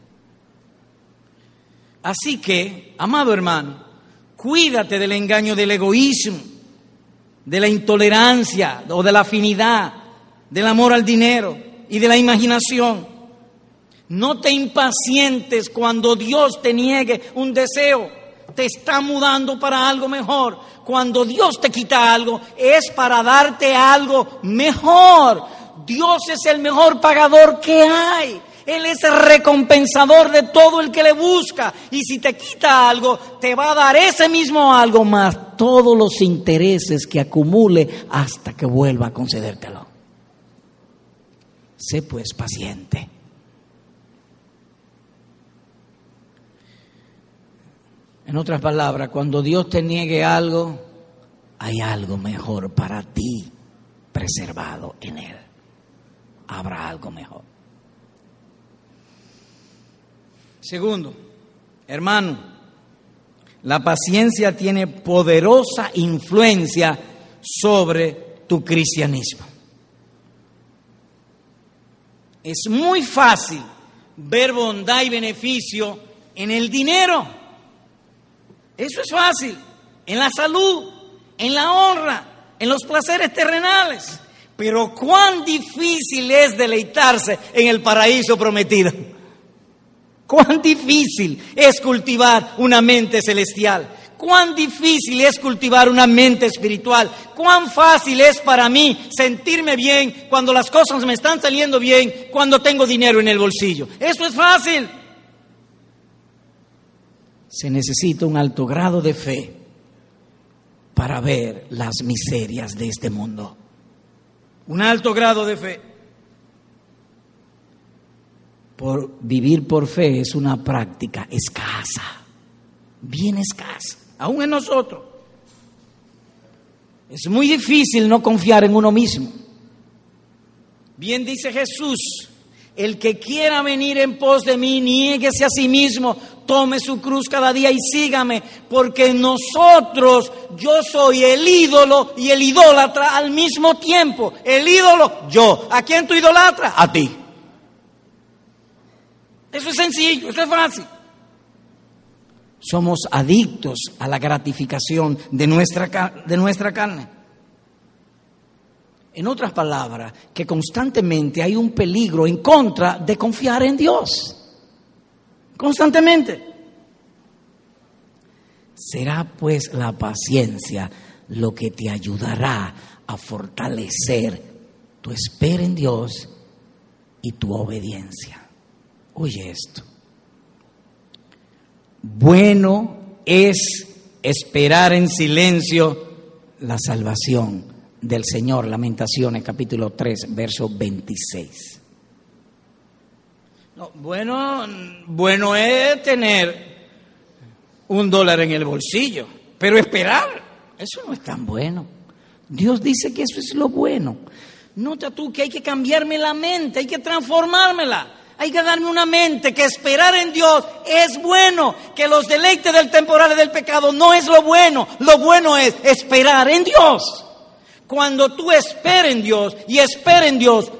Así que, amado hermano, cuídate del engaño del egoísmo, de la intolerancia o de la afinidad, del amor al dinero y de la imaginación. No te impacientes cuando Dios te niegue un deseo. te está mudando para algo mejor. Cuando Dios te quita algo, es para darte algo mejor. Dios es el mejor pagador que hay. Él es el recompensador de todo el que le busca. Y si te quita algo, te va a dar ese mismo algo más todos los intereses que acumule hasta que vuelva a concedértelo. Sé pues paciente. En otras palabras, cuando Dios te niegue algo, hay algo mejor para ti preservado en Él. Habrá algo mejor. Segundo, hermano, la paciencia tiene poderosa influencia sobre tu cristianismo. Es muy fácil ver bondad y beneficio en el dinero. Eso es fácil. En la salud, en la honra, en los placeres terrenales. Pero cuán difícil es deleitarse en el paraíso prometido. Cuán difícil es cultivar una mente celestial. Cuán difícil es cultivar una mente espiritual. Cuán fácil es para mí sentirme bien cuando las cosas me están saliendo bien, cuando tengo dinero en el bolsillo. Eso es fácil. Se necesita un alto grado de fe para ver las miserias de este mundo. Un alto grado de fe. Por vivir por fe es una práctica escasa, bien escasa, aún en nosotros. Es muy difícil no confiar en uno mismo. Bien dice Jesús, el que quiera venir en pos de mí, niéguese a sí mismo, tome su cruz cada día y sígame, porque nosotros, yo soy el ídolo y el idólatra al mismo tiempo. El ídolo, yo. ¿A quién tú idolatras? A ti. Eso es sencillo, eso es fácil. Somos adictos a la gratificación de nuestra, de nuestra carne. En otras palabras, que constantemente hay un peligro en contra de confiar en Dios. Constantemente. Será pues la paciencia lo que te ayudará a fortalecer tu espera en Dios y tu obediencia. Oye esto. Bueno es esperar en silencio la salvación del Señor. Lamentaciones capítulo 3, verso 26. Bueno, bueno es tener un dólar en el bolsillo, pero esperar, eso no es tan bueno. Dios dice que eso es lo bueno. Nota tú que hay que cambiarme la mente, hay que transformármela. Hay que darme una mente que esperar en Dios es bueno, que los deleites del temporal y del pecado no es lo bueno, lo bueno es esperar en Dios. Cuando tú esperas en Dios y esperas en Dios,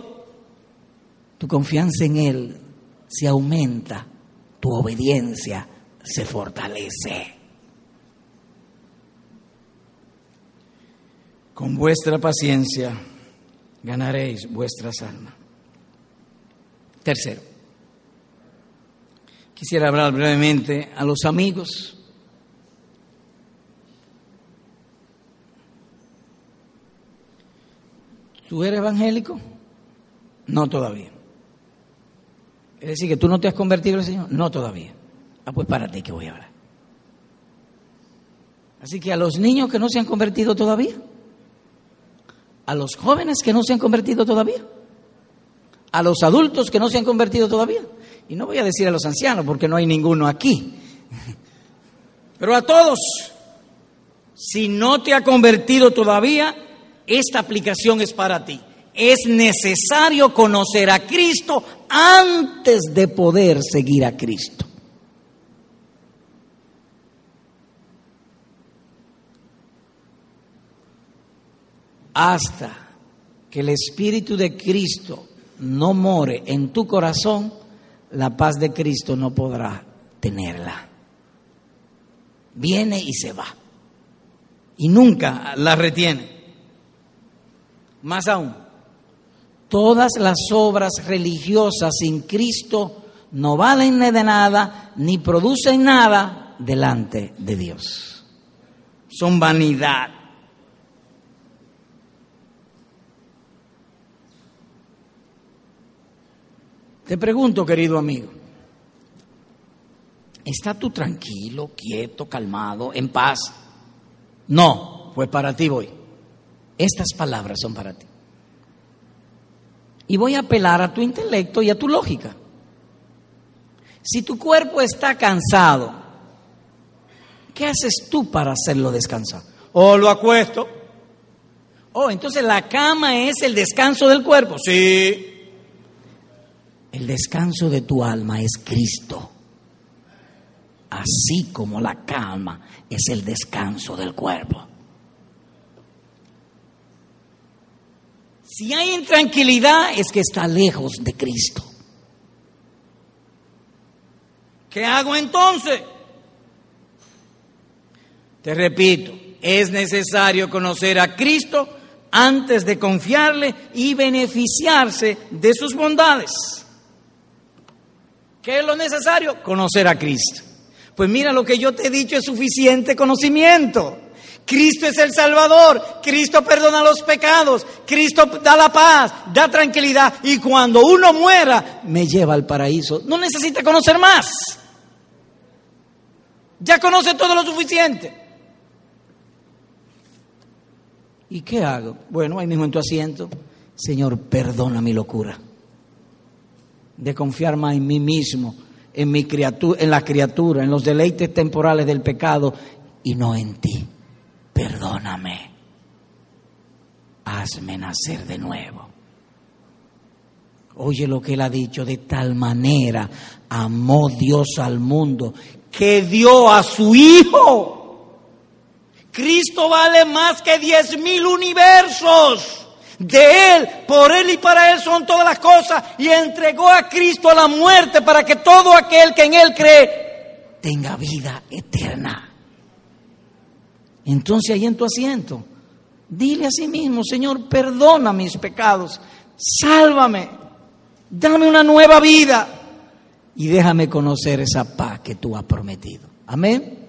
tu confianza en Él se aumenta, tu obediencia se fortalece. Con vuestra paciencia ganaréis vuestras almas. Tercero, quisiera hablar brevemente a los amigos. ¿Tú eres evangélico? No todavía. Es decir, que tú no te has convertido al Señor. No todavía. Ah, pues párate que voy a hablar. Así que a los niños que no se han convertido todavía, a los jóvenes que no se han convertido todavía, a los adultos que no se han convertido todavía. Y no voy a decir a los ancianos porque no hay ninguno aquí. Pero a todos, si no te ha convertido todavía, esta aplicación es para ti. Es necesario conocer a Cristo antes de poder seguir a Cristo. Hasta que el Espíritu de Cristo no more en tu corazón, la paz de Cristo no podrá tenerla. Viene y se va. Y nunca la retiene. Más aún, todas las obras religiosas sin Cristo no valen de nada, ni producen nada delante de Dios. Son vanidad. Te pregunto, querido amigo, ¿está tú tranquilo, quieto, calmado, en paz? No, pues para ti voy. Estas palabras son para ti. Y voy a apelar a tu intelecto y a tu lógica. Si tu cuerpo está cansado, ¿qué haces tú para hacerlo descansar? O lo acuesto. Oh, entonces la cama es el descanso del cuerpo. Sí. El descanso de tu alma es Cristo. Así como la cama es el descanso del cuerpo. Si hay intranquilidad es que está lejos de Cristo. ¿Qué hago entonces? Te repito, es necesario conocer a Cristo antes de confiarle y beneficiarse de sus bondades. ¿Qué es lo necesario? Conocer a Cristo. Pues mira, lo que yo te he dicho es suficiente conocimiento. Cristo es el Salvador, Cristo perdona los pecados, Cristo da la paz, da tranquilidad y cuando uno muera me lleva al paraíso. No necesita conocer más. Ya conoce todo lo suficiente. ¿Y qué hago? Bueno, ahí mismo en tu asiento, Señor, perdona mi locura de confiar más en mí mismo, en mi criatura, en la criatura, en los deleites temporales del pecado y no en ti perdóname, hazme nacer de nuevo. Oye lo que él ha dicho, de tal manera amó Dios al mundo que dio a su Hijo. Cristo vale más que diez mil universos. De Él, por Él y para Él son todas las cosas. Y entregó a Cristo a la muerte para que todo aquel que en Él cree tenga vida eterna. Entonces ahí en tu asiento, dile a sí mismo, Señor, perdona mis pecados, sálvame, dame una nueva vida y déjame conocer esa paz que tú has prometido. Amén.